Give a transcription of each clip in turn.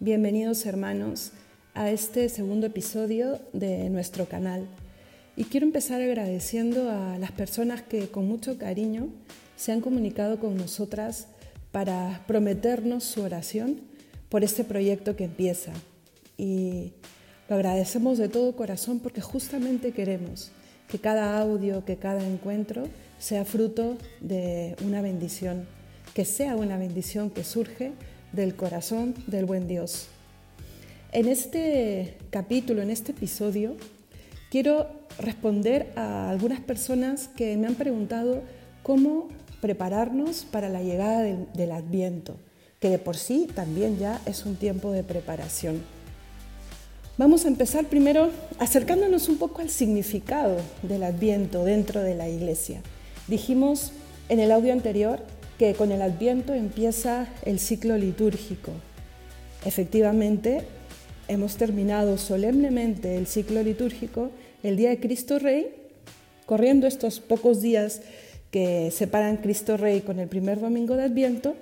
Bienvenidos hermanos a este segundo episodio de nuestro canal. Y quiero empezar agradeciendo a las personas que con mucho cariño se han comunicado con nosotras para prometernos su oración por este proyecto que empieza. Y lo agradecemos de todo corazón porque justamente queremos que cada audio, que cada encuentro sea fruto de una bendición, que sea una bendición que surge del corazón del buen Dios. En este capítulo, en este episodio, quiero responder a algunas personas que me han preguntado cómo prepararnos para la llegada del, del Adviento, que de por sí también ya es un tiempo de preparación. Vamos a empezar primero acercándonos un poco al significado del Adviento dentro de la iglesia. Dijimos en el audio anterior que con el Adviento empieza el ciclo litúrgico. Efectivamente, hemos terminado solemnemente el ciclo litúrgico el día de Cristo Rey, corriendo estos pocos días que separan Cristo Rey con el primer domingo de Adviento.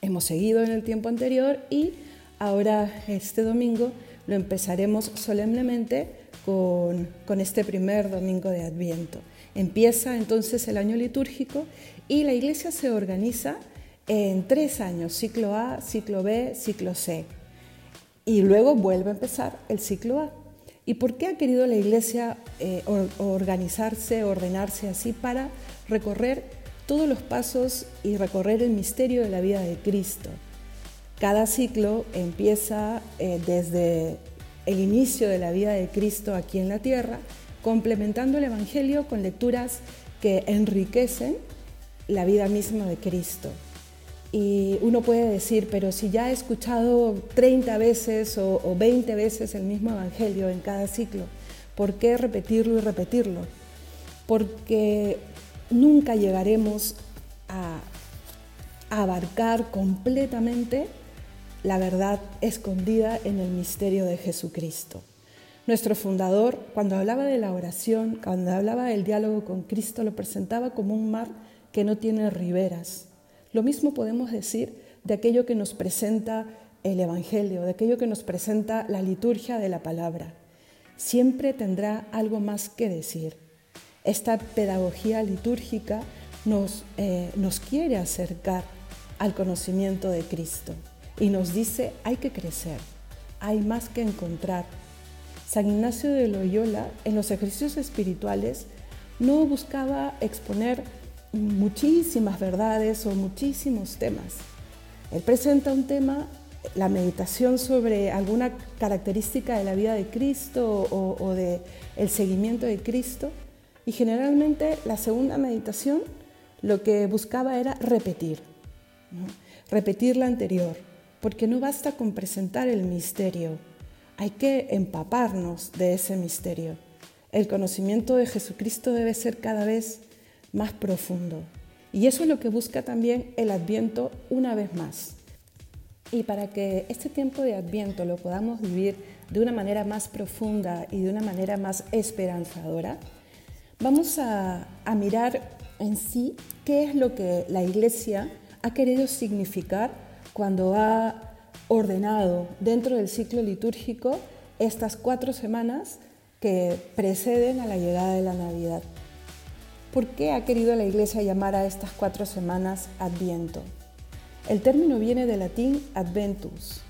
Hemos seguido en el tiempo anterior y ahora este domingo lo empezaremos solemnemente con, con este primer domingo de Adviento. Empieza entonces el año litúrgico y la iglesia se organiza en tres años, ciclo A, ciclo B, ciclo C. Y luego vuelve a empezar el ciclo A. ¿Y por qué ha querido la iglesia eh, organizarse, ordenarse así para recorrer todos los pasos y recorrer el misterio de la vida de Cristo? Cada ciclo empieza eh, desde el inicio de la vida de Cristo aquí en la tierra, complementando el Evangelio con lecturas que enriquecen la vida misma de Cristo. Y uno puede decir, pero si ya he escuchado 30 veces o, o 20 veces el mismo Evangelio en cada ciclo, ¿por qué repetirlo y repetirlo? Porque nunca llegaremos a abarcar completamente la verdad escondida en el misterio de Jesucristo. Nuestro fundador, cuando hablaba de la oración, cuando hablaba del diálogo con Cristo, lo presentaba como un mar que no tiene riberas. Lo mismo podemos decir de aquello que nos presenta el Evangelio, de aquello que nos presenta la liturgia de la palabra. Siempre tendrá algo más que decir. Esta pedagogía litúrgica nos, eh, nos quiere acercar al conocimiento de Cristo y nos dice hay que crecer, hay más que encontrar. San Ignacio de Loyola en los ejercicios espirituales no buscaba exponer muchísimas verdades o muchísimos temas. Él presenta un tema, la meditación sobre alguna característica de la vida de Cristo o, o de el seguimiento de Cristo y generalmente la segunda meditación lo que buscaba era repetir, repetir la anterior porque no basta con presentar el misterio, hay que empaparnos de ese misterio. El conocimiento de Jesucristo debe ser cada vez más profundo. Y eso es lo que busca también el Adviento una vez más. Y para que este tiempo de Adviento lo podamos vivir de una manera más profunda y de una manera más esperanzadora, vamos a, a mirar en sí qué es lo que la Iglesia ha querido significar cuando ha ordenado dentro del ciclo litúrgico estas cuatro semanas que preceden a la llegada de la Navidad. ¿Por qué ha querido la Iglesia llamar a estas cuatro semanas Adviento? El término viene del latín adventus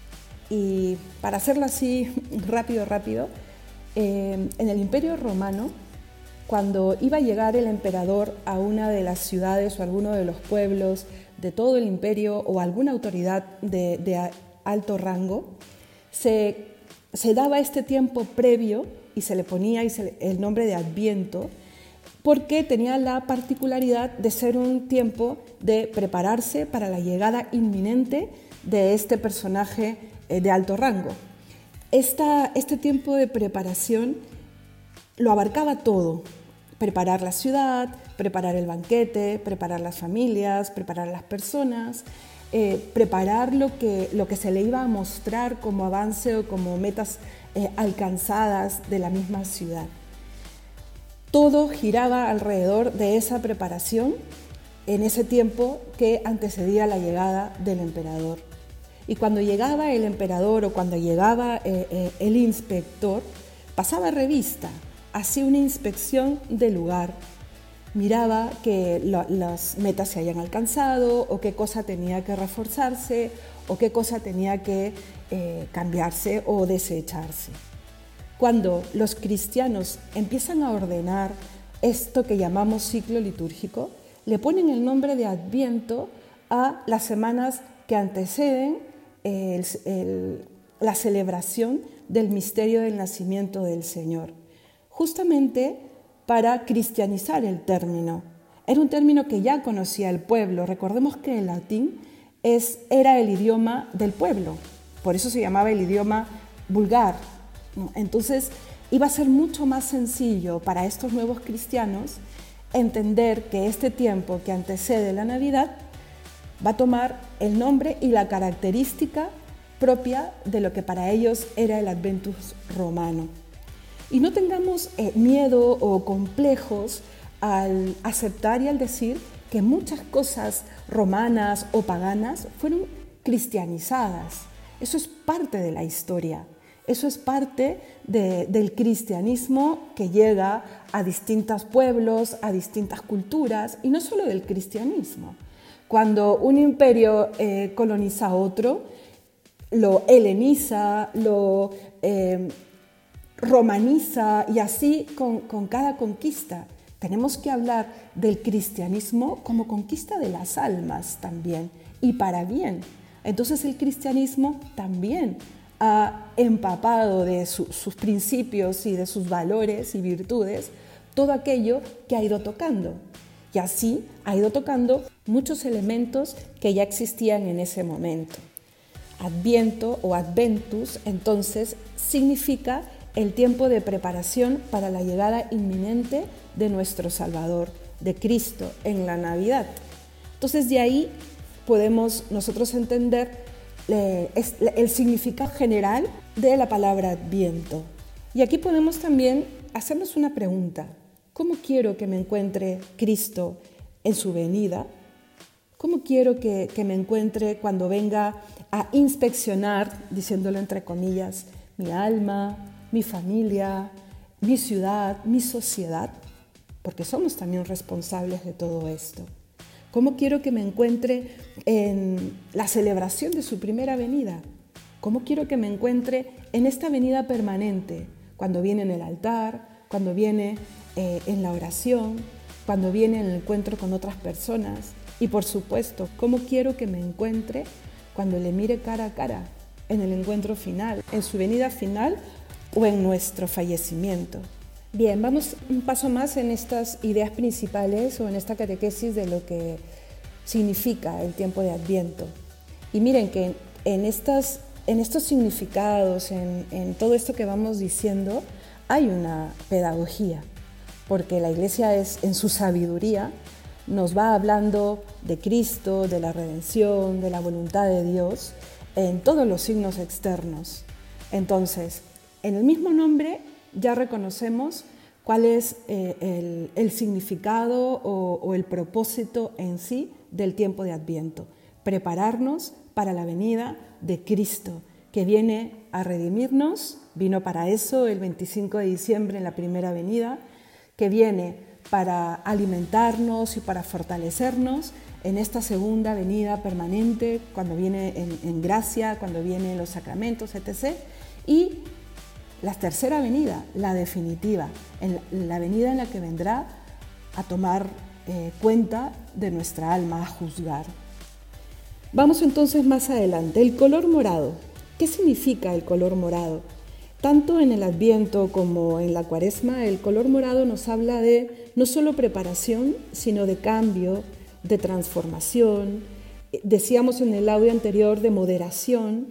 y para hacerlo así rápido, rápido, eh, en el Imperio Romano, cuando iba a llegar el emperador a una de las ciudades o alguno de los pueblos de todo el imperio o alguna autoridad de, alto rango, se, daba este tiempo previo y se le ponía el nombre de Adviento, porque tenía la particularidad de ser un tiempo de prepararse para la llegada inminente de este personaje eh, de alto rango. este tiempo de preparación lo abarcaba todo, preparar la ciudad, preparar el banquete, preparar las familias, preparar las personas, eh, preparar lo que, se le iba a mostrar como avance o como metas eh, alcanzadas de la misma ciudad. Todo giraba alrededor de esa preparación en ese tiempo que antecedía la llegada del emperador. Y cuando llegaba el emperador o cuando llegaba eh, eh, el inspector, pasaba revista, hacía una inspección del lugar, miraba que las metas se hayan alcanzado o qué cosa tenía que reforzarse o qué cosa tenía que eh, cambiarse o desecharse. Cuando los cristianos empiezan a ordenar esto que llamamos ciclo litúrgico, le ponen el nombre de Adviento a las semanas que anteceden la celebración del misterio del nacimiento del Señor, justamente para cristianizar el término. Era un término que ya conocía el pueblo. Recordemos que el latín es, era el idioma del pueblo, por eso se llamaba el idioma vulgar. Entonces iba a ser mucho más sencillo para estos nuevos cristianos entender que este tiempo que antecede la Navidad va a tomar el nombre y la característica propia de lo que para ellos era el Adventus romano. Y no tengamos eh, miedo o complejos al aceptar y al decir que muchas cosas romanas o paganas fueron cristianizadas. Eso es parte de la historia. Eso es parte del cristianismo que llega a distintos pueblos, a distintas culturas, y no solo del cristianismo. Cuando un imperio eh, coloniza a otro, lo heleniza, lo eh, romaniza y así con, con cada conquista. Tenemos que hablar del cristianismo como conquista de las almas también y para bien. Entonces el cristianismo también empapado de sus principios y de sus valores y virtudes todo aquello que ha ido tocando. Y así ha ido tocando muchos elementos que ya existían en ese momento. Adviento o Adventus entonces significa el tiempo de preparación para la llegada inminente de nuestro Salvador, de Cristo, en la Navidad. Entonces de ahí podemos nosotros entender el significado general de la palabra Adviento. Y aquí podemos también hacernos una pregunta. ¿Cómo quiero que me encuentre Cristo en su venida? ¿Cómo quiero que, que me encuentre cuando venga a inspeccionar, diciéndolo entre comillas, mi alma, mi familia, mi ciudad, mi sociedad? Porque somos también responsables de todo esto. ¿Cómo quiero que me encuentre en la celebración de su primera venida? ¿Cómo quiero que me encuentre en esta venida permanente? Cuando viene en el altar, cuando viene eh, en la oración, cuando viene en el encuentro con otras personas. Y por supuesto, ¿cómo quiero que me encuentre cuando le mire cara a cara en el encuentro final, en su venida final o en nuestro fallecimiento? Bien, vamos un paso más en estas ideas principales o en esta catequesis de lo que significa el tiempo de Adviento. Y miren que en, estas, en estos significados, en, en todo esto que vamos diciendo, hay una pedagogía, porque la Iglesia es en su sabiduría nos va hablando de Cristo, de la redención, de la voluntad de Dios en todos los signos externos. Entonces, en el mismo nombre ya reconocemos cuál es eh, el, significado o, el propósito en sí del tiempo de Adviento. Prepararnos para la venida de Cristo, que viene a redimirnos, vino para eso el 25 de diciembre en la primera venida, que viene para alimentarnos y para fortalecernos en esta segunda venida permanente, cuando viene en, gracia, cuando viene en los sacramentos, etc. Y la tercera venida, la definitiva, la venida en la que vendrá a tomar eh, cuenta de nuestra alma, a juzgar. Vamos entonces más adelante. El color morado. ¿Qué significa el color morado? Tanto en el Adviento como en la Cuaresma, el color morado nos habla de no solo preparación, sino de cambio, de transformación. Decíamos en el audio anterior de moderación,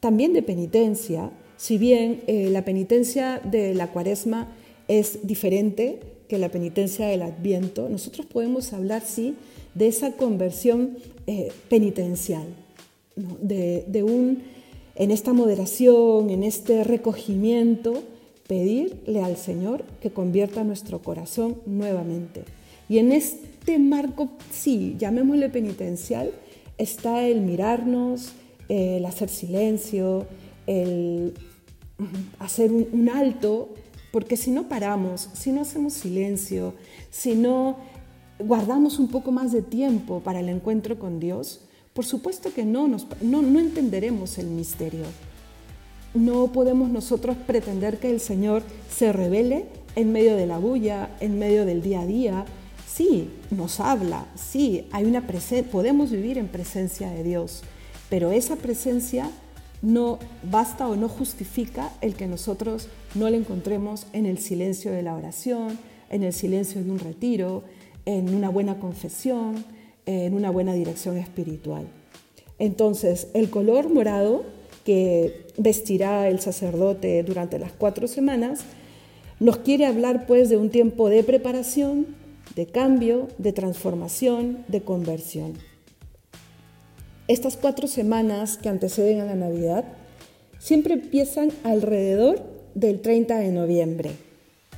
también de penitencia, si bien eh, la penitencia de la cuaresma es diferente que la penitencia del adviento, nosotros podemos hablar, sí, de esa conversión eh, penitencial, de, un, en esta moderación, en este recogimiento, pedirle al Señor que convierta nuestro corazón nuevamente. Y en este marco, sí, llamémosle penitencial, está el mirarnos, el hacer silencio, el hacer un, alto, porque si no paramos, si no hacemos silencio, si no guardamos un poco más de tiempo para el encuentro con Dios, por supuesto que no, no, no entenderemos el misterio. No podemos nosotros pretender que el Señor se revele en medio de la bulla, en medio del día a día. Sí, nos habla, sí, hay una podemos vivir en presencia de Dios, pero esa presencia no basta o no justifica el que nosotros no la encontremos en el silencio de la oración, en el silencio de un retiro, en una buena confesión, en una buena dirección espiritual. Entonces, el color morado que vestirá el sacerdote durante las cuatro semanas nos quiere hablar pues de un tiempo de preparación, de cambio, de transformación, de conversión. Estas cuatro semanas que anteceden a la Navidad siempre empiezan alrededor del 30 de noviembre,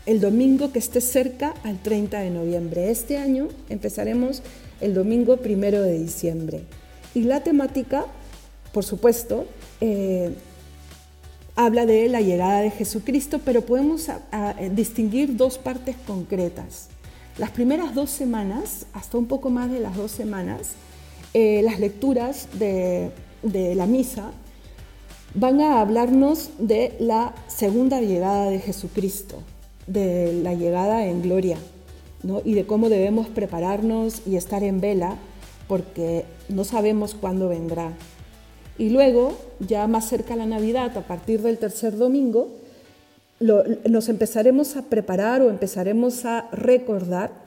el domingo que esté cerca al 30 de noviembre. Este año empezaremos el domingo primero de diciembre. Y la temática, por supuesto, eh, habla de la llegada de Jesucristo, pero podemos distinguir dos partes concretas. Las primeras dos semanas, hasta un poco más de las dos semanas, eh, las lecturas de, la misa van a hablarnos de la segunda llegada de Jesucristo, de la llegada en gloria, y de cómo debemos prepararnos y estar en vela, porque no sabemos cuándo vendrá. Y luego, ya más cerca la Navidad, a partir del tercer domingo, nos empezaremos a preparar o empezaremos a recordar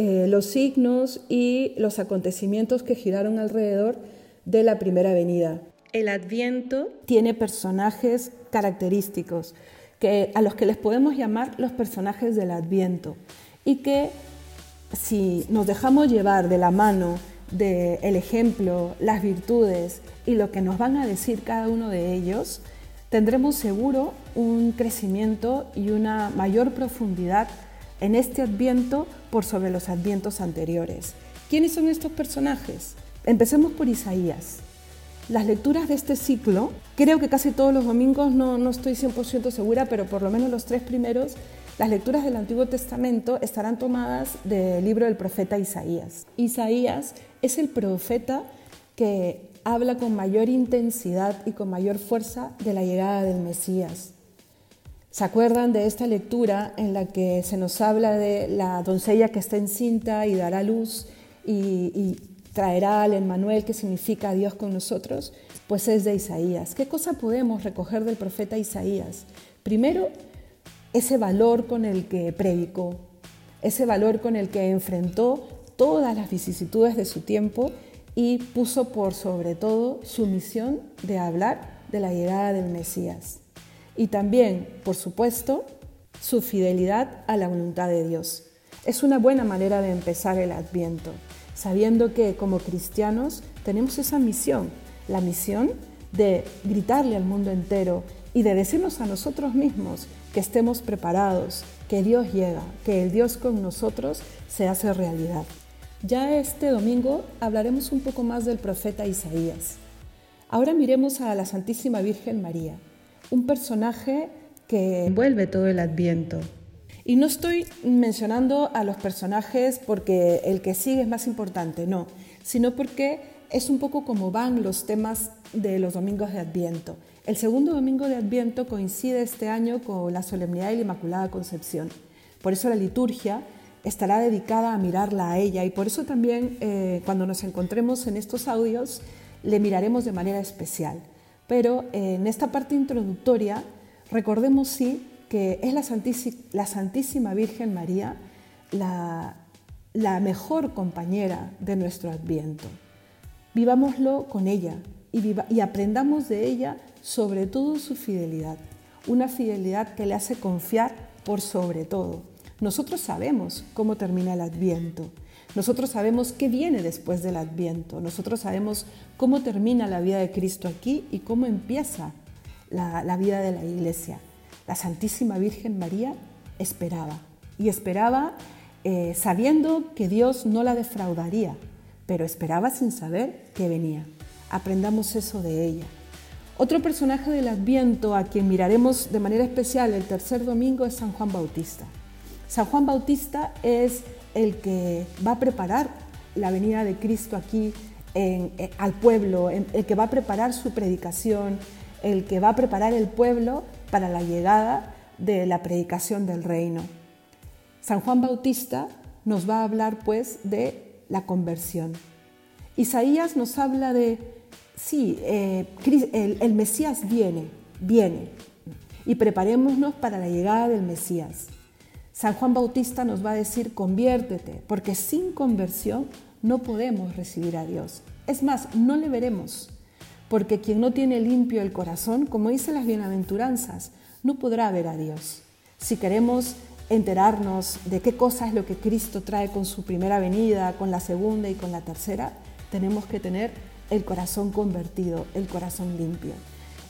eh, los signos y los acontecimientos que giraron alrededor de la primera venida. El Adviento tiene personajes característicos que, a los que les podemos llamar los personajes del Adviento y que si nos dejamos llevar de la mano del ejemplo, las virtudes y lo que nos van a decir cada uno de ellos, tendremos seguro un crecimiento y una mayor profundidad en este adviento por sobre los advientos anteriores. ¿Quiénes son estos personajes? Empecemos por Isaías. Las lecturas de este ciclo, creo que casi todos los domingos, no, no estoy 100% segura, pero por lo menos los tres primeros, las lecturas del Antiguo Testamento estarán tomadas del libro del profeta Isaías. Isaías es el profeta que habla con mayor intensidad y con mayor fuerza de la llegada del Mesías. ¿Se acuerdan de esta lectura en la que se nos habla de la doncella que está encinta y dará luz y, traerá al Emmanuel, que significa Dios con nosotros? Pues es de Isaías. ¿Qué cosa podemos recoger del profeta Isaías? Primero, ese valor con el que predicó, ese valor con el que enfrentó todas las vicisitudes de su tiempo y puso por sobre todo su misión de hablar de la llegada del Mesías y también, por supuesto, su fidelidad a la voluntad de Dios. Es una buena manera de empezar el adviento, sabiendo que como cristianos tenemos esa misión, la misión de gritarle al mundo entero y de decirnos a nosotros mismos que estemos preparados, que Dios llega, que el Dios con nosotros se hace realidad. Ya este domingo hablaremos un poco más del profeta Isaías. Ahora miremos a la Santísima Virgen María un personaje que envuelve todo el adviento. Y no estoy mencionando a los personajes porque el que sigue es más importante, no, sino porque es un poco como van los temas de los domingos de Adviento. El segundo domingo de Adviento coincide este año con la solemnidad de la Inmaculada Concepción. Por eso la liturgia estará dedicada a mirarla a ella y por eso también eh, cuando nos encontremos en estos audios le miraremos de manera especial. Pero eh, en esta parte introductoria, recordemos sí que es la Santísima, Virgen María la, mejor compañera de nuestro adviento. Vivámoslo con ella y, y aprendamos de ella sobre todo su fidelidad, una fidelidad que le hace confiar por sobre todo. Nosotros sabemos cómo termina el adviento, nosotros sabemos qué viene después del Adviento, nosotros sabemos cómo termina la vida de Cristo aquí y cómo empieza la, vida de la Iglesia. La Santísima Virgen María esperaba y esperaba eh, sabiendo que Dios no la defraudaría, pero esperaba sin saber que venía. aprendamos eso de ella. Otro personaje del Adviento a quien miraremos de manera especial el tercer domingo es San Juan Bautista. San Juan Bautista es el que va a preparar la venida de Cristo aquí eh, al pueblo, el que va a preparar su predicación, el que va a preparar el pueblo para la llegada de la predicación del reino. San Juan Bautista nos va a hablar pues de la conversión. Isaías nos habla de, sí, eh, el, Mesías viene, viene, y preparémonos para la llegada del Mesías. San Juan Bautista nos va a decir, conviértete, porque sin conversión no podemos recibir a Dios. Es más, no le veremos, porque quien no tiene limpio el corazón, como dicen las bienaventuranzas, no podrá ver a Dios. Si queremos enterarnos de qué cosa es lo que Cristo trae con su primera venida, con la segunda y con la tercera, tenemos que tener el corazón convertido, el corazón limpio.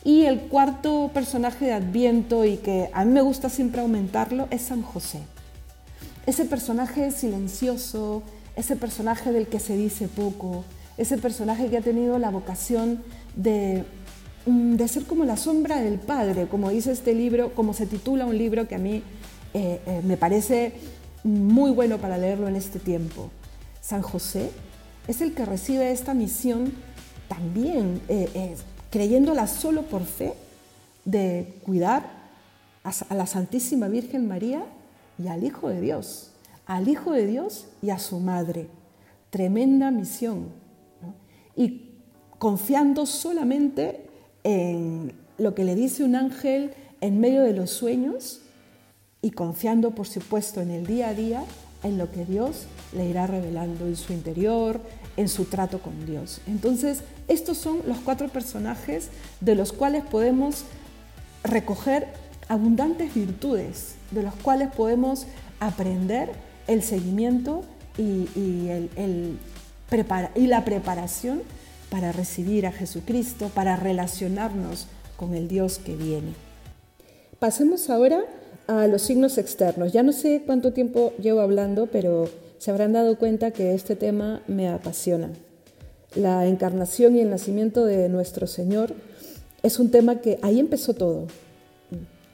Y el cuarto personaje de Adviento y que a mí me gusta siempre aumentarlo es San José. Ese personaje silencioso, ese personaje del que se dice poco, ese personaje que ha tenido la vocación de, mm, de ser como la sombra del Padre, como dice este libro, como se titula un libro que a mí eh, eh, me parece muy bueno para leerlo en este tiempo. San José es el que recibe esta misión también, eh, creyéndola solo por fe, de cuidar a, la Santísima Virgen María y al Hijo de Dios, al Hijo de Dios y a su Madre. Tremenda misión. Y confiando solamente en lo que le dice un ángel en medio de los sueños, y confiando, por supuesto, en el día a día, en lo que Dios le irá revelando en su interior, en su trato con Dios. Entonces, estos son los cuatro personajes de los cuales podemos recoger abundantes virtudes, de los cuales podemos aprender el seguimiento y, el, y la preparación para recibir a Jesucristo, para relacionarnos con el Dios que viene. Pasemos ahora a los signos externos. Ya no sé cuánto tiempo llevo hablando, pero se habrán dado cuenta que este tema me apasiona. La encarnación y el nacimiento de nuestro Señor es un tema que ahí empezó todo.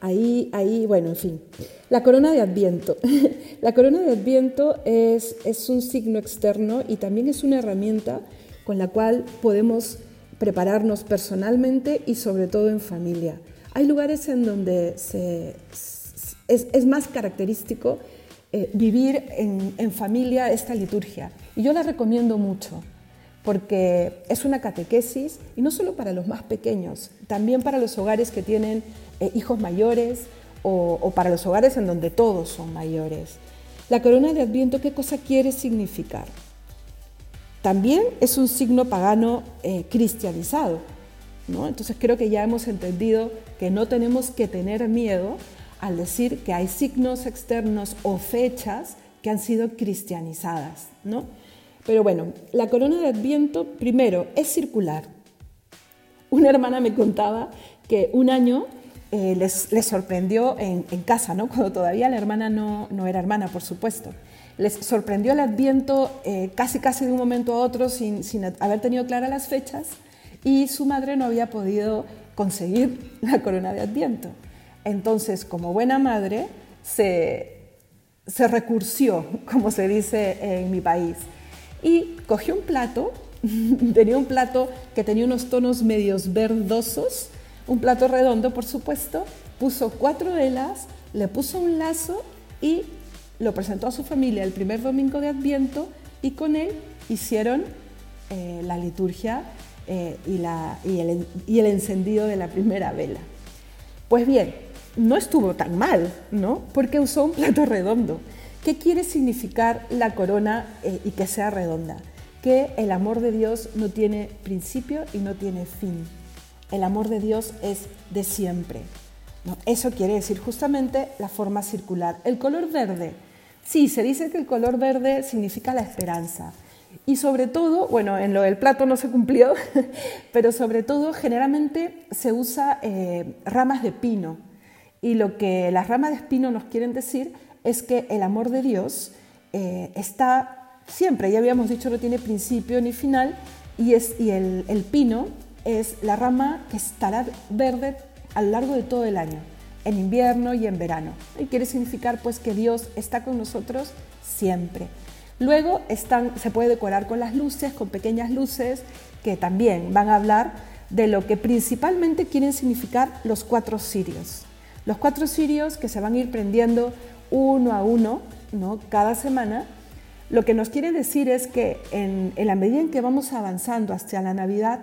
Ahí, ahí, bueno, en fin. La corona de Adviento. la corona de Adviento es, es un signo externo y también es una herramienta con la cual podemos prepararnos personalmente y sobre todo en familia. Hay lugares en donde se, es, más característico eh, vivir en, familia esta liturgia. Y yo la recomiendo mucho porque es una catequesis y no solo para los más pequeños, también para los hogares que tienen eh, hijos mayores o, para los hogares en donde todos son mayores. La corona de Adviento, ¿qué cosa quiere significar? También es un signo pagano eh, cristianizado. ¿no? Entonces creo que ya hemos entendido que no tenemos que tener miedo al decir que hay signos externos o fechas que han sido cristianizadas, ¿no? Pero bueno, la corona de Adviento, primero, es circular. Una hermana me contaba que un año eh, les, sorprendió en, casa, ¿no? cuando todavía la hermana no, no, era hermana, por supuesto. Les sorprendió el Adviento eh, casi casi de un momento a otro sin, sin haber tenido claras las fechas y su madre no había podido conseguir la corona de Adviento. Entonces, como buena madre, se, recursió, como se dice en mi país, y cogió un plato, tenía un plato que tenía unos tonos medios verdosos, un plato redondo, por supuesto, puso cuatro velas, le puso un lazo y lo presentó a su familia el primer domingo de Adviento y con él hicieron eh, la liturgia eh, y el encendido de la primera vela. Pues bien, no estuvo tan mal, ¿no? Porque usó un plato redondo. ¿Qué quiere significar la corona eh, y que sea redonda? Que el amor de Dios no tiene principio y no tiene fin. El amor de Dios es de siempre. Eso quiere decir justamente la forma circular. El color verde. Sí, se dice que el color verde significa la esperanza. Y sobre todo, bueno, en lo del plato no se cumplió, pero sobre todo generalmente se usa eh, ramas de pino y lo que las ramas de espino nos quieren decir es que el amor de Dios eh, está siempre, ya habíamos dicho, no tiene principio ni final, y, es, y el, el pino es la rama que estará verde a lo largo de todo el año, en invierno y en verano. Y quiere significar pues que Dios está con nosotros siempre. Luego están, se puede decorar con las luces, con pequeñas luces que también van a hablar de lo que principalmente quieren significar los cuatro cirios. Los cuatro cirios que se van a ir prendiendo uno a uno ¿no? cada semana, lo que nos quiere decir es que en, en la medida en que vamos avanzando hacia la Navidad,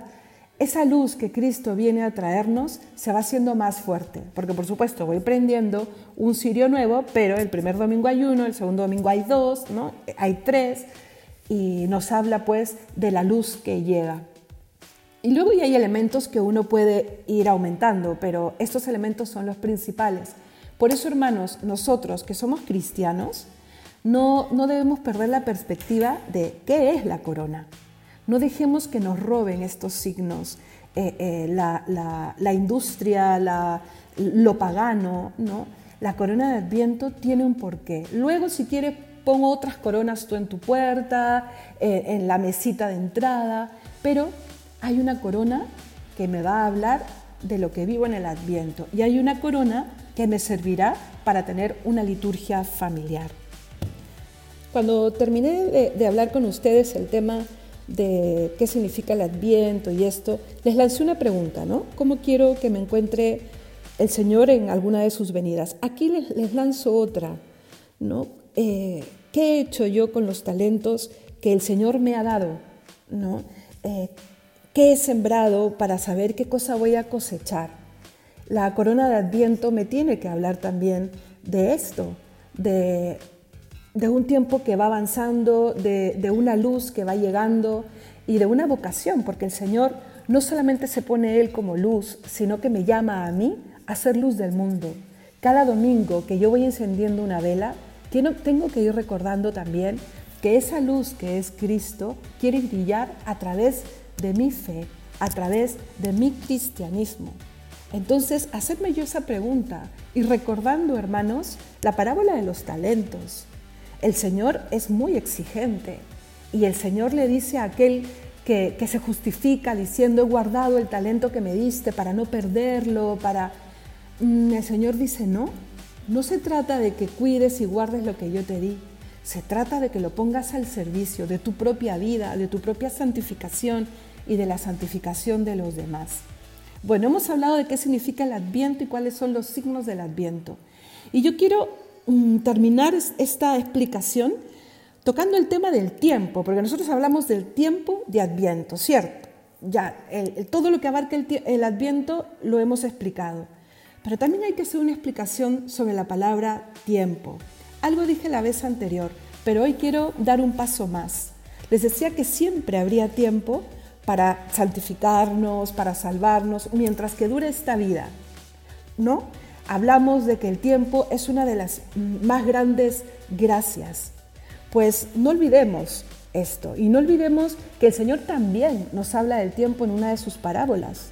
esa luz que Cristo viene a traernos se va haciendo más fuerte, porque por supuesto voy prendiendo un cirio nuevo, pero el primer domingo hay uno, el segundo domingo hay dos, ¿no? hay tres, y nos habla pues de la luz que llega. Y luego ya hay elementos que uno puede ir aumentando, pero estos elementos son los principales. Por eso, hermanos, nosotros que somos cristianos, no, no debemos perder la perspectiva de qué es la corona. No dejemos que nos roben estos signos, eh, eh, la, industria, lo pagano, ¿no? La corona de Adviento tiene un porqué. Luego, si quieres, pon otras coronas tú en tu puerta, eh, en la mesita de entrada, pero hay una corona que me va a hablar de lo que vivo en el Adviento y hay una corona que me servirá para tener una liturgia familiar. Cuando terminé de, hablar con ustedes el tema de qué significa el adviento y esto, les lancé una pregunta, ¿no? ¿Cómo quiero que me encuentre el Señor en alguna de sus venidas? Aquí les, lanzo otra, ¿no? Eh, ¿Qué he hecho yo con los talentos que el Señor me ha dado? ¿no? Eh, ¿Qué he sembrado para saber qué cosa voy a cosechar? La corona de Adviento me tiene que hablar también de esto, de de un tiempo que va avanzando, de, una luz que va llegando y de una vocación, porque el Señor no solamente se pone Él como luz, sino que me llama a mí a ser luz del mundo. Cada domingo que yo voy encendiendo una vela, tengo que ir recordando también que esa luz que es Cristo quiere brillar a través de mi fe, a través de mi cristianismo. Entonces, hacerme yo esa pregunta y recordando, hermanos, la parábola de los talentos, el Señor es muy exigente y el Señor le dice a aquel que, se justifica diciendo, he guardado el talento que me diste para no perderlo, para... Mm, el Señor dice, no, no se trata de que cuides y guardes lo que yo te di, se trata de que lo pongas al servicio de tu propia vida, de tu propia santificación y de la santificación de los demás. Bueno, hemos hablado de qué significa el adviento y cuáles son los signos del adviento. Y yo quiero Mm, terminar esta explicación tocando el tema del tiempo, porque nosotros hablamos del tiempo de Adviento, ¿cierto? Ya, todo lo que abarca el, el Adviento lo hemos explicado. Pero también hay que hacer una explicación sobre la palabra tiempo. Algo dije la vez anterior, pero hoy quiero dar un paso más. Les decía que siempre habría tiempo para santificarnos, para salvarnos, mientras que dure esta vida, ¿no? hablamos de que el tiempo es una de las más grandes gracias. Pues no olvidemos esto y no olvidemos que el Señor también nos habla del tiempo en una de sus parábolas.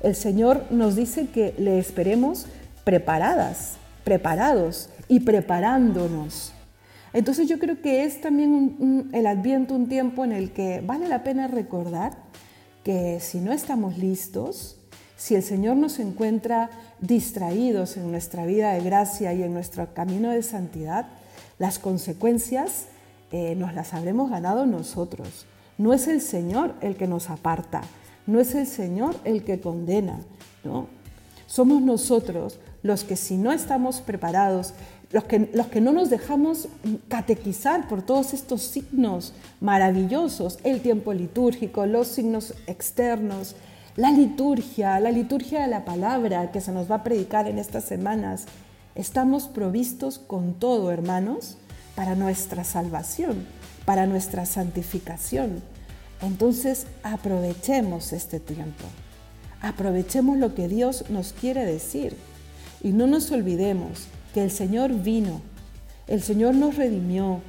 El Señor nos dice que le esperemos preparadas, preparados y preparándonos. Entonces yo creo que es también el adviento un tiempo en el que vale la pena recordar que si no estamos listos, si el Señor nos encuentra distraídos en nuestra vida de gracia y en nuestro camino de santidad, las consecuencias eh, nos las habremos ganado nosotros. No es el Señor el que nos aparta, no es el Señor el que condena, ¿no? Somos nosotros los que si no estamos preparados, los que, los que no nos dejamos catequizar por todos estos signos maravillosos, el tiempo litúrgico, los signos externos, la liturgia, la liturgia de la palabra que se nos va a predicar en estas semanas. Estamos provistos con todo, hermanos, para nuestra salvación, para nuestra santificación. Entonces aprovechemos este tiempo, aprovechemos lo que Dios nos quiere decir y no nos olvidemos que el Señor vino, el Señor nos redimió,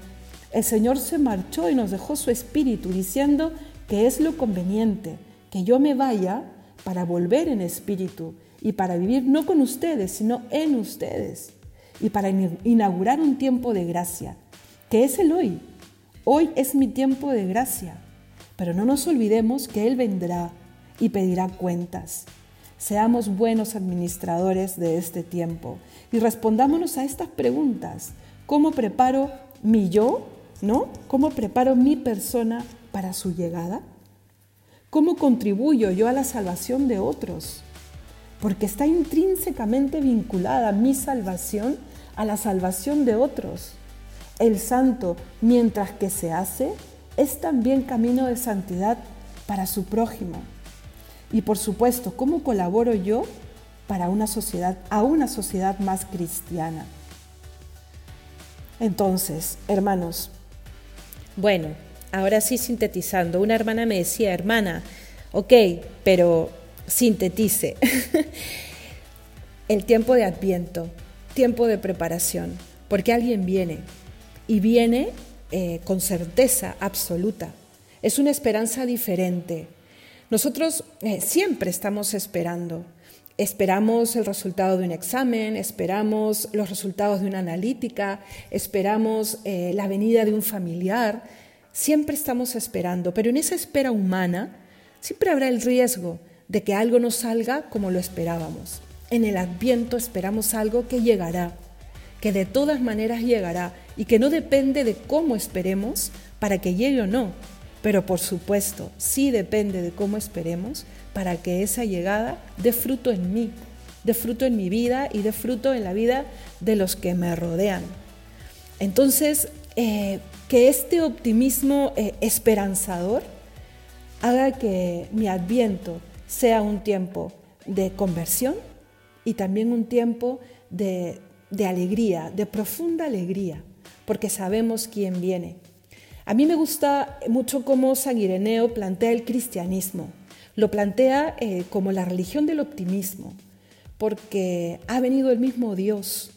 el Señor se marchó y nos dejó su espíritu diciendo que es lo conveniente que yo me vaya para volver en espíritu y para vivir no con ustedes, sino en ustedes, y para inaugurar un tiempo de gracia, que es el hoy. Hoy es mi tiempo de gracia, Pero no nos olvidemos que Él vendrá y pedirá cuentas. Seamos buenos administradores de este tiempo y respondámonos a estas preguntas. ¿Cómo preparo mi yo? ¿No? ¿Cómo preparo mi persona para su llegada? ¿Cómo contribuyo yo a la salvación de otros? Porque está intrínsecamente vinculada mi salvación a la salvación de otros. El santo, mientras que se hace, es también camino de santidad para su prójimo. Y por supuesto, ¿cómo colaboro yo para una sociedad, a una sociedad más cristiana? Entonces, hermanos, bueno, ahora sí sintetizando, una hermana me decía, hermana, ok, pero sintetice. El tiempo de adviento, tiempo de preparación, porque alguien viene y viene eh, con certeza absoluta. Es una esperanza diferente. Nosotros eh, siempre estamos esperando. Esperamos el resultado de un examen, esperamos los resultados de una analítica, esperamos eh, la venida de un familiar. Siempre estamos esperando, pero en esa espera humana siempre habrá el riesgo de que algo no salga como lo esperábamos. En el adviento esperamos algo que llegará, que de todas maneras llegará y que no depende de cómo esperemos para que llegue o no, pero por supuesto sí depende de cómo esperemos para que esa llegada dé fruto en mí, dé fruto en mi vida y dé fruto en la vida de los que me rodean. Entonces, eh, que este optimismo eh, esperanzador haga que mi adviento sea un tiempo de conversión y también un tiempo de, alegría, de profunda alegría, porque sabemos quién viene. A mí me gusta mucho cómo San Ireneo plantea el cristianismo. Lo plantea eh, como la religión del optimismo, porque ha venido el mismo Dios,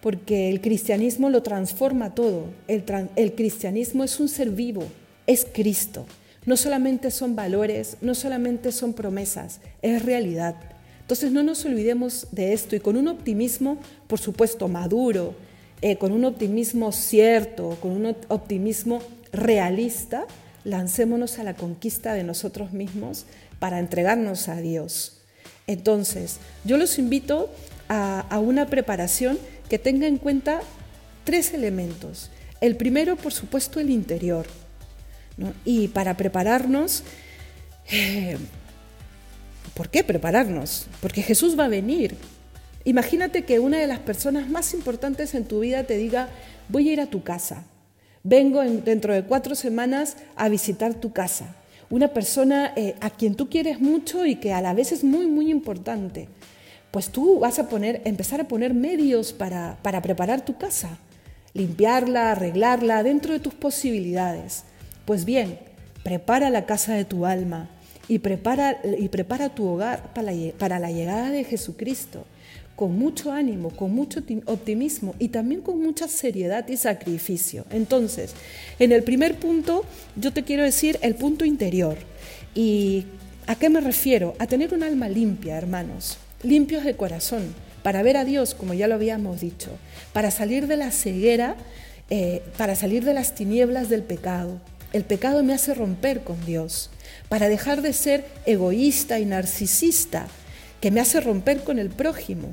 porque el cristianismo lo transforma todo. el cristianismo es un ser vivo, es Cristo. No solamente son valores, no solamente son promesas, es realidad. Entonces no nos olvidemos de esto y con un optimismo, por supuesto, maduro, eh, con un optimismo cierto, con un optimismo realista, lancémonos a la conquista de nosotros mismos para entregarnos a Dios. Entonces, yo los invito a, una preparación que tenga en cuenta tres elementos. El primero, por supuesto, el interior. Y para prepararnos, eh, ¿por qué prepararnos? Porque Jesús va a venir. Imagínate que una de las personas más importantes en tu vida te diga, voy a ir a tu casa, vengo dentro de cuatro semanas a visitar tu casa. Una persona eh, a quien tú quieres mucho y que a la vez es muy, muy importante. Pues tú vas a poner, empezar a poner medios para, para preparar tu casa, limpiarla, arreglarla dentro de tus posibilidades. Pues bien, prepara la casa de tu alma y prepara, tu hogar para la llegada de Jesucristo con mucho ánimo, con mucho optimismo y también con mucha seriedad y sacrificio. Entonces, en el primer punto, yo te quiero decir el punto interior. ¿Y a qué me refiero? A tener un alma limpia, hermanos, limpios de corazón, para ver a Dios, como ya lo habíamos dicho, para salir de la ceguera, eh, para salir de las tinieblas del pecado, el pecado me hace romper con Dios, para dejar de ser egoísta y narcisista, que me hace romper con el prójimo,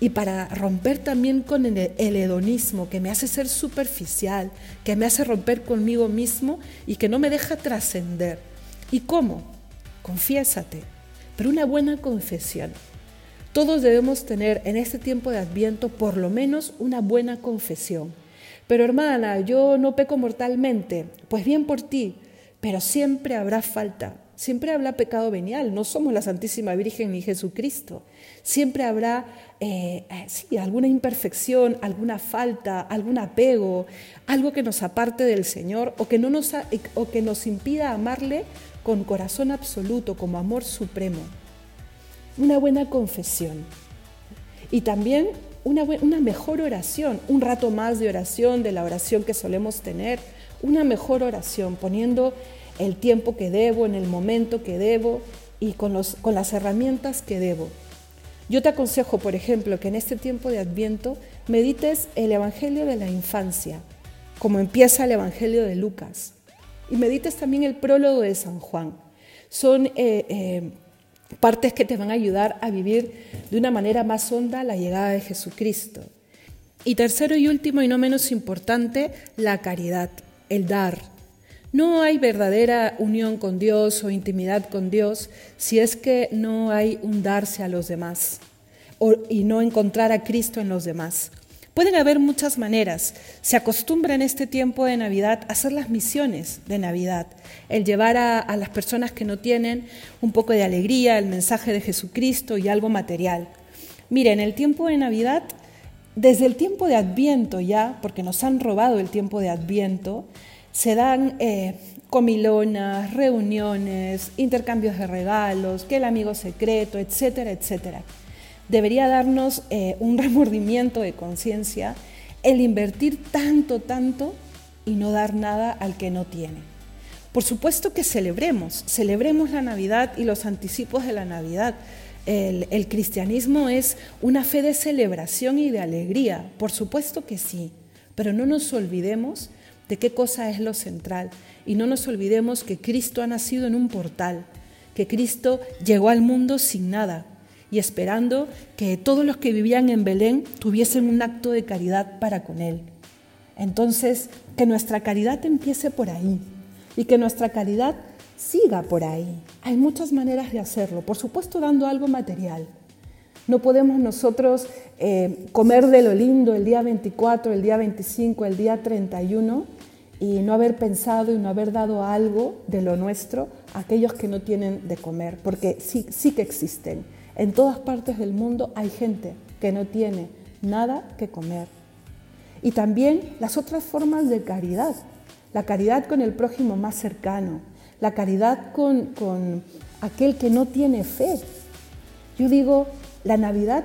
y para romper también con el, hedonismo, que me hace ser superficial, que me hace romper conmigo mismo y que no me deja trascender. ¿Y cómo? Confiésate, pero una buena confesión. Todos debemos tener en este tiempo de adviento por lo menos una buena confesión pero hermana, yo no peco mortalmente. Pues bien por ti, pero siempre habrá falta, siempre habrá pecado venial. No somos la Santísima Virgen ni Jesucristo. Siempre habrá eh, sí, alguna imperfección, alguna falta, algún apego, algo que nos aparte del Señor o que, no nos, o que nos impida amarle con corazón absoluto, como amor supremo. Una buena confesión. Y también una, mejor oración, un rato más de oración, de la oración que solemos tener, una mejor oración, poniendo el tiempo que debo, en el momento que debo y con, los, con las herramientas que debo. Yo te aconsejo, por ejemplo, que en este tiempo de Adviento medites el Evangelio de la infancia, como empieza el Evangelio de Lucas. y medites también el prólogo de San Juan. Son eh, eh, partes que te van a ayudar a vivir de una manera más honda la llegada de Jesucristo. Y tercero y último y no menos importante, la caridad, el dar. No hay verdadera unión con Dios o intimidad con Dios si es que no hay un darse a los demás y no encontrar a Cristo en los demás. Pueden haber muchas maneras. Se acostumbra en este tiempo de Navidad hacer las misiones de Navidad, el llevar a, las personas que no tienen un poco de alegría, el mensaje de Jesucristo y algo material. Miren, el tiempo de Navidad, desde el tiempo de Adviento ya, porque nos han robado el tiempo de Adviento, se dan eh, comilonas, reuniones, intercambios de regalos, que el amigo secreto, etcétera, etcétera debería darnos eh, un remordimiento de conciencia el invertir tanto, tanto y no dar nada al que no tiene. Por supuesto que celebremos, celebremos la Navidad y los anticipos de la Navidad. El, el, cristianismo es una fe de celebración y de alegría, por supuesto que sí, pero no nos olvidemos de qué cosa es lo central y no nos olvidemos que Cristo ha nacido en un portal, que Cristo llegó al mundo sin nada, y esperando que todos los que vivían en Belén tuviesen un acto de caridad para con Él. Entonces, que nuestra caridad empiece por ahí y que nuestra caridad siga por ahí. Hay muchas maneras de hacerlo, por supuesto dando algo material. No podemos nosotros eh, comer de lo lindo el día 24, el día 25, el día 31 y no haber pensado y no haber dado algo de lo nuestro a aquellos que no tienen de comer, porque sí, sí que existen. En todas partes del mundo hay gente que no tiene nada que comer. Y también las otras formas de caridad, la caridad con el prójimo más cercano, la caridad con, aquel que no tiene fe. Yo digo, la Navidad,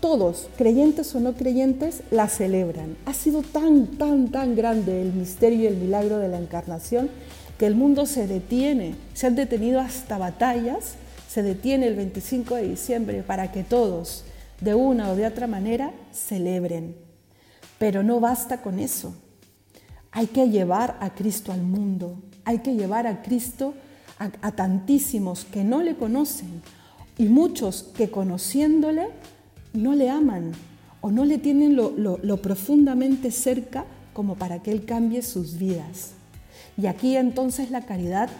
todos, creyentes o no creyentes, la celebran. Ha sido tan, tan, tan grande el misterio y el milagro de la encarnación que el mundo se detiene, se han detenido hasta batallas se detiene el 25 de diciembre para que todos, de una o de otra manera, celebren. Pero no basta con eso. Hay que llevar a Cristo al mundo, hay que llevar a Cristo a, tantísimos que no le conocen y muchos que conociéndole no le aman o no le tienen lo, profundamente cerca como para que Él cambie sus vidas. Y aquí entonces la caridad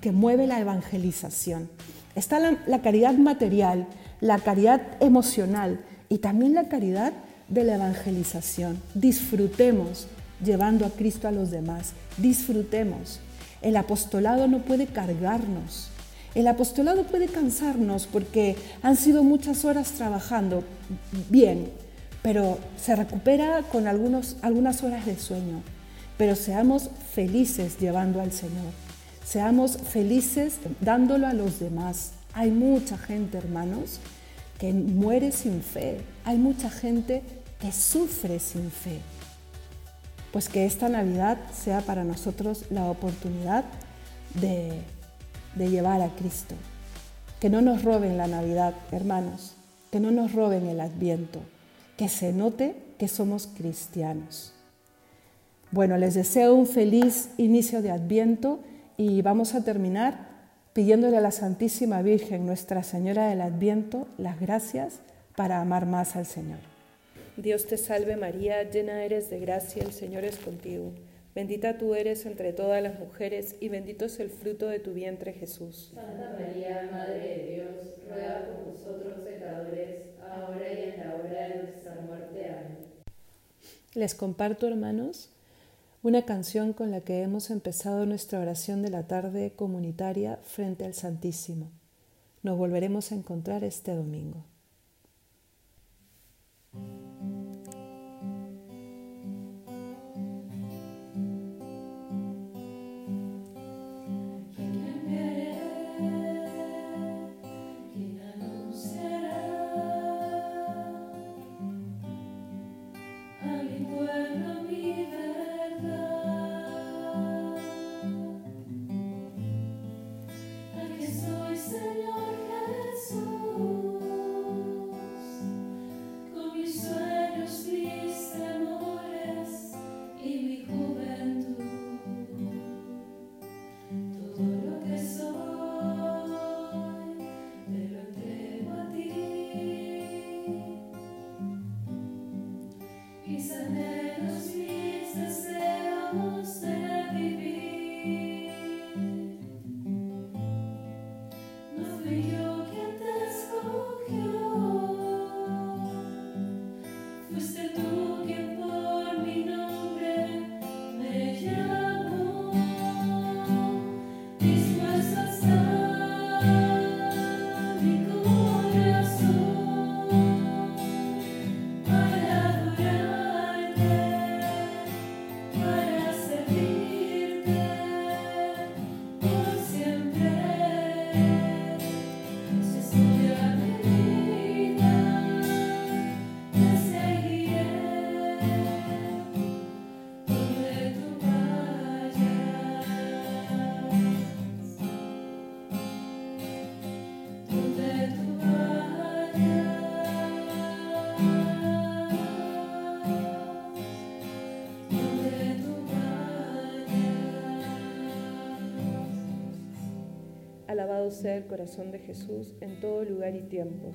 que mueve la evangelización. Está la, caridad material, la caridad emocional y también la caridad de la evangelización. Disfrutemos llevando a Cristo a los demás. Disfrutemos. El apostolado no puede cargarnos. El apostolado puede cansarnos porque han sido muchas horas trabajando bien, pero se recupera con algunos, algunas horas de sueño. Pero seamos felices llevando al Señor. Seamos felices dándolo a los demás. Hay mucha gente, hermanos, que muere sin fe. Hay mucha gente que sufre sin fe. Pues que esta Navidad sea para nosotros la oportunidad de, de llevar a Cristo. Que no nos roben la Navidad, hermanos. Que no nos roben el Adviento. Que se note que somos cristianos. Bueno, les deseo un feliz inicio de Adviento y vamos a terminar pidiéndole a la Santísima Virgen, Nuestra Señora del Adviento, las gracias para amar más al Señor. Dios te salve María, llena eres de gracia, el Señor es contigo. Bendita tú eres entre todas las mujeres y bendito es el fruto de tu vientre Jesús. Santa María, Madre de Dios, ruega por nosotros pecadores, ahora y en la hora de nuestra muerte. Amén. Les comparto, hermanos, una canción con la que hemos empezado nuestra oración de la tarde comunitaria frente al Santísimo. Nos volveremos a encontrar este domingo. Alabado sea el corazón de Jesús en todo lugar y tiempo.